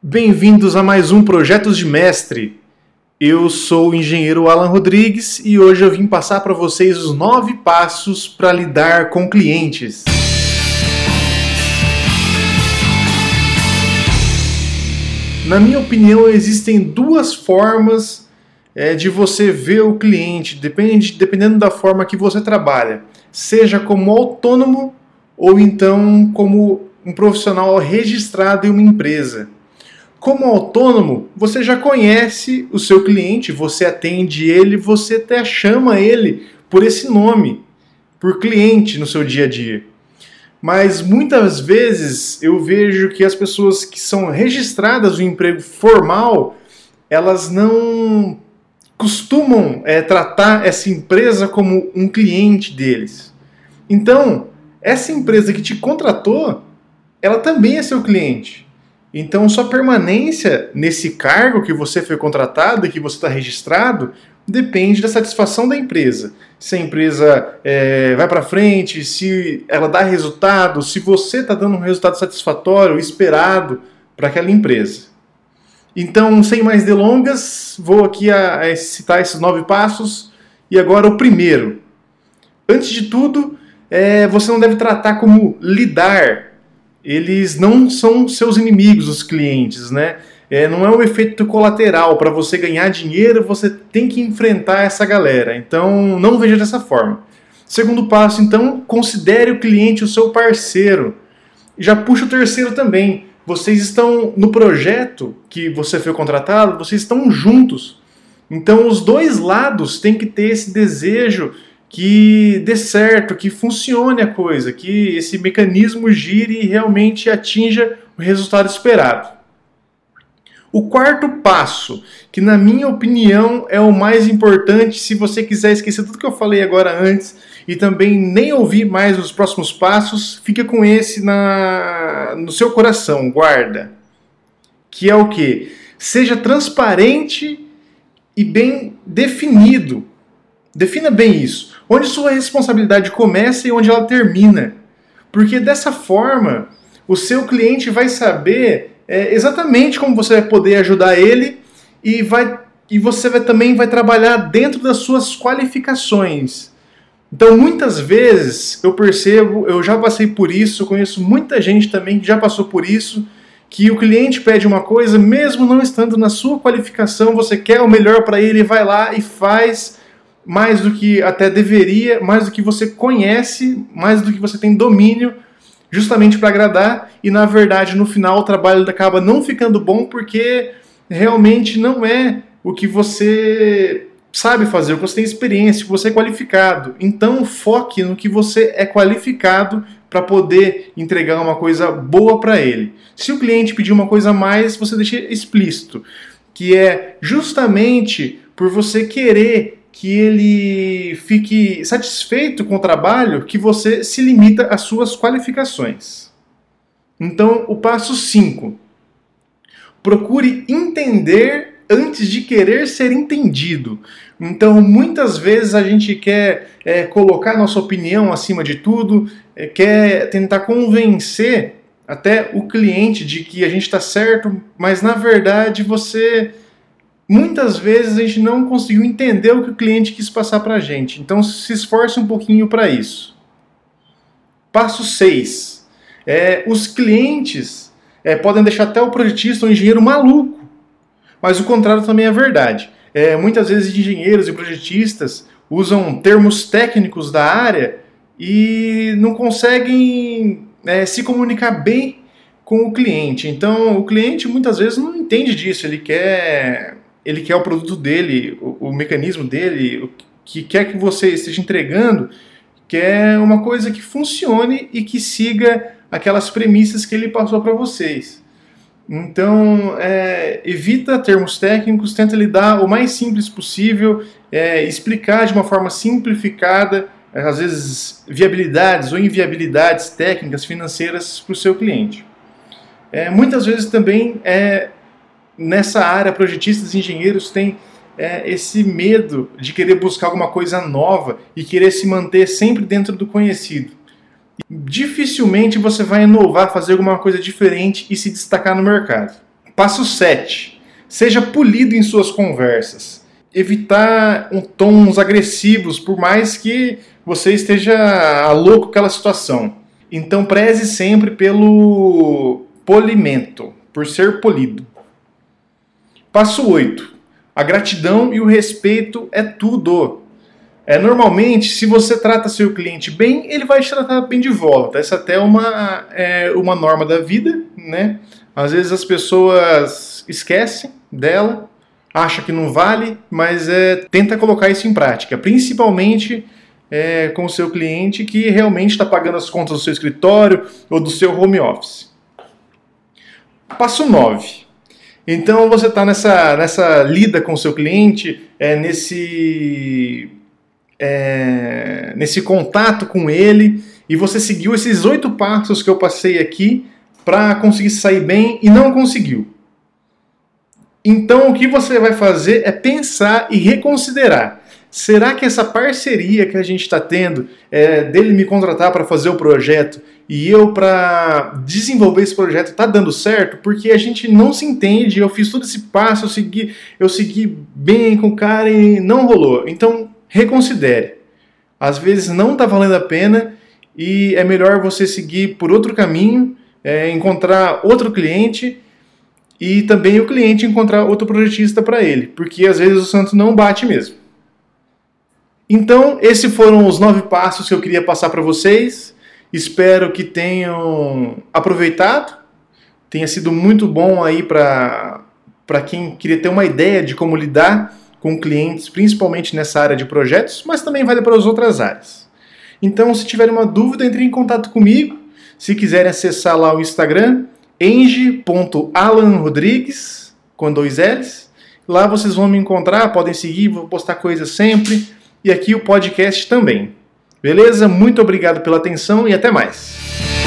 Bem-vindos a mais um Projetos de Mestre. Eu sou o engenheiro Alan Rodrigues e hoje eu vim passar para vocês os nove passos para lidar com clientes. Na minha opinião, existem duas formas é, de você ver o cliente, depende, dependendo da forma que você trabalha, seja como autônomo ou então como um profissional registrado em uma empresa. Como autônomo, você já conhece o seu cliente, você atende ele, você até chama ele por esse nome, por cliente no seu dia a dia. Mas muitas vezes eu vejo que as pessoas que são registradas no emprego formal, elas não costumam é, tratar essa empresa como um cliente deles. Então, essa empresa que te contratou, ela também é seu cliente. Então, sua permanência nesse cargo que você foi contratado e que você está registrado depende da satisfação da empresa. Se a empresa é, vai para frente, se ela dá resultado, se você está dando um resultado satisfatório, esperado para aquela empresa. Então, sem mais delongas, vou aqui a, a citar esses nove passos. E agora o primeiro. Antes de tudo, é, você não deve tratar como lidar eles não são seus inimigos, os clientes, né? É, não é um efeito colateral. Para você ganhar dinheiro, você tem que enfrentar essa galera. Então, não veja dessa forma. Segundo passo, então, considere o cliente o seu parceiro. Já puxa o terceiro também. Vocês estão no projeto que você foi contratado, vocês estão juntos. Então, os dois lados têm que ter esse desejo que dê certo, que funcione a coisa, que esse mecanismo gire e realmente atinja o resultado esperado. O quarto passo, que na minha opinião é o mais importante, se você quiser esquecer tudo que eu falei agora antes e também nem ouvir mais os próximos passos, fica com esse na, no seu coração, guarda. Que é o que? Seja transparente e bem definido. Defina bem isso onde sua responsabilidade começa e onde ela termina. Porque dessa forma, o seu cliente vai saber é, exatamente como você vai poder ajudar ele e, vai, e você vai, também vai trabalhar dentro das suas qualificações. Então, muitas vezes eu percebo, eu já passei por isso, conheço muita gente também que já passou por isso, que o cliente pede uma coisa, mesmo não estando na sua qualificação, você quer o melhor para ele, vai lá e faz mais do que até deveria, mais do que você conhece, mais do que você tem domínio, justamente para agradar, e na verdade no final o trabalho acaba não ficando bom porque realmente não é o que você sabe fazer, o que você tem experiência, o que você é qualificado. Então foque no que você é qualificado para poder entregar uma coisa boa para ele. Se o cliente pedir uma coisa a mais, você deixa explícito, que é justamente por você querer que ele fique satisfeito com o trabalho que você se limita às suas qualificações. Então, o passo 5. Procure entender antes de querer ser entendido. Então, muitas vezes a gente quer é, colocar nossa opinião acima de tudo, é, quer tentar convencer até o cliente de que a gente está certo, mas na verdade você muitas vezes a gente não conseguiu entender o que o cliente quis passar para a gente. Então se esforce um pouquinho para isso. Passo 6. É, os clientes é, podem deixar até o projetista ou engenheiro maluco, mas o contrário também é verdade. É, muitas vezes engenheiros e projetistas usam termos técnicos da área e não conseguem é, se comunicar bem com o cliente. Então, o cliente muitas vezes não entende disso, ele quer ele quer o produto dele, o, o mecanismo dele, o que quer que você esteja entregando, quer uma coisa que funcione e que siga aquelas premissas que ele passou para vocês. Então, é, evita termos técnicos, tenta lidar o mais simples possível, é, explicar de uma forma simplificada, às vezes, viabilidades ou inviabilidades técnicas, financeiras para o seu cliente. É, muitas vezes também é, nessa área, projetistas e engenheiros têm é, esse medo de querer buscar alguma coisa nova e querer se manter sempre dentro do conhecido. Dificilmente você vai inovar, fazer alguma coisa diferente e se destacar no mercado. Passo 7. Seja polido em suas conversas. Evitar tons agressivos, por mais que você esteja louco com aquela situação. Então preze sempre pelo polimento, por ser polido. Passo 8. A gratidão e o respeito é tudo. É, normalmente, se você trata seu cliente bem, ele vai te tratar bem de volta. Essa até é uma, é uma norma da vida, né? Às vezes as pessoas esquecem dela, acha que não vale, mas é, tenta colocar isso em prática, principalmente é, com o seu cliente que realmente está pagando as contas do seu escritório ou do seu home office. Passo 9. Então você está nessa, nessa lida com o seu cliente, é, nesse é, nesse contato com ele e você seguiu esses oito passos que eu passei aqui para conseguir sair bem e não conseguiu. Então o que você vai fazer é pensar e reconsiderar. Será que essa parceria que a gente está tendo, é, dele me contratar para fazer o projeto e eu para desenvolver esse projeto, está dando certo? Porque a gente não se entende. Eu fiz todo esse passo, eu segui, eu segui bem com o cara e não rolou. Então reconsidere. Às vezes não está valendo a pena e é melhor você seguir por outro caminho, é, encontrar outro cliente e também o cliente encontrar outro projetista para ele, porque às vezes o santo não bate mesmo. Então, esses foram os nove passos que eu queria passar para vocês. Espero que tenham aproveitado, tenha sido muito bom aí para quem queria ter uma ideia de como lidar com clientes, principalmente nessa área de projetos, mas também vale para as outras áreas. Então, se tiverem uma dúvida, entre em contato comigo. Se quiserem acessar lá o Instagram, eng.alanrodrigues, com dois L's. Lá vocês vão me encontrar, podem seguir, vou postar coisas sempre. E aqui o podcast também. Beleza? Muito obrigado pela atenção e até mais.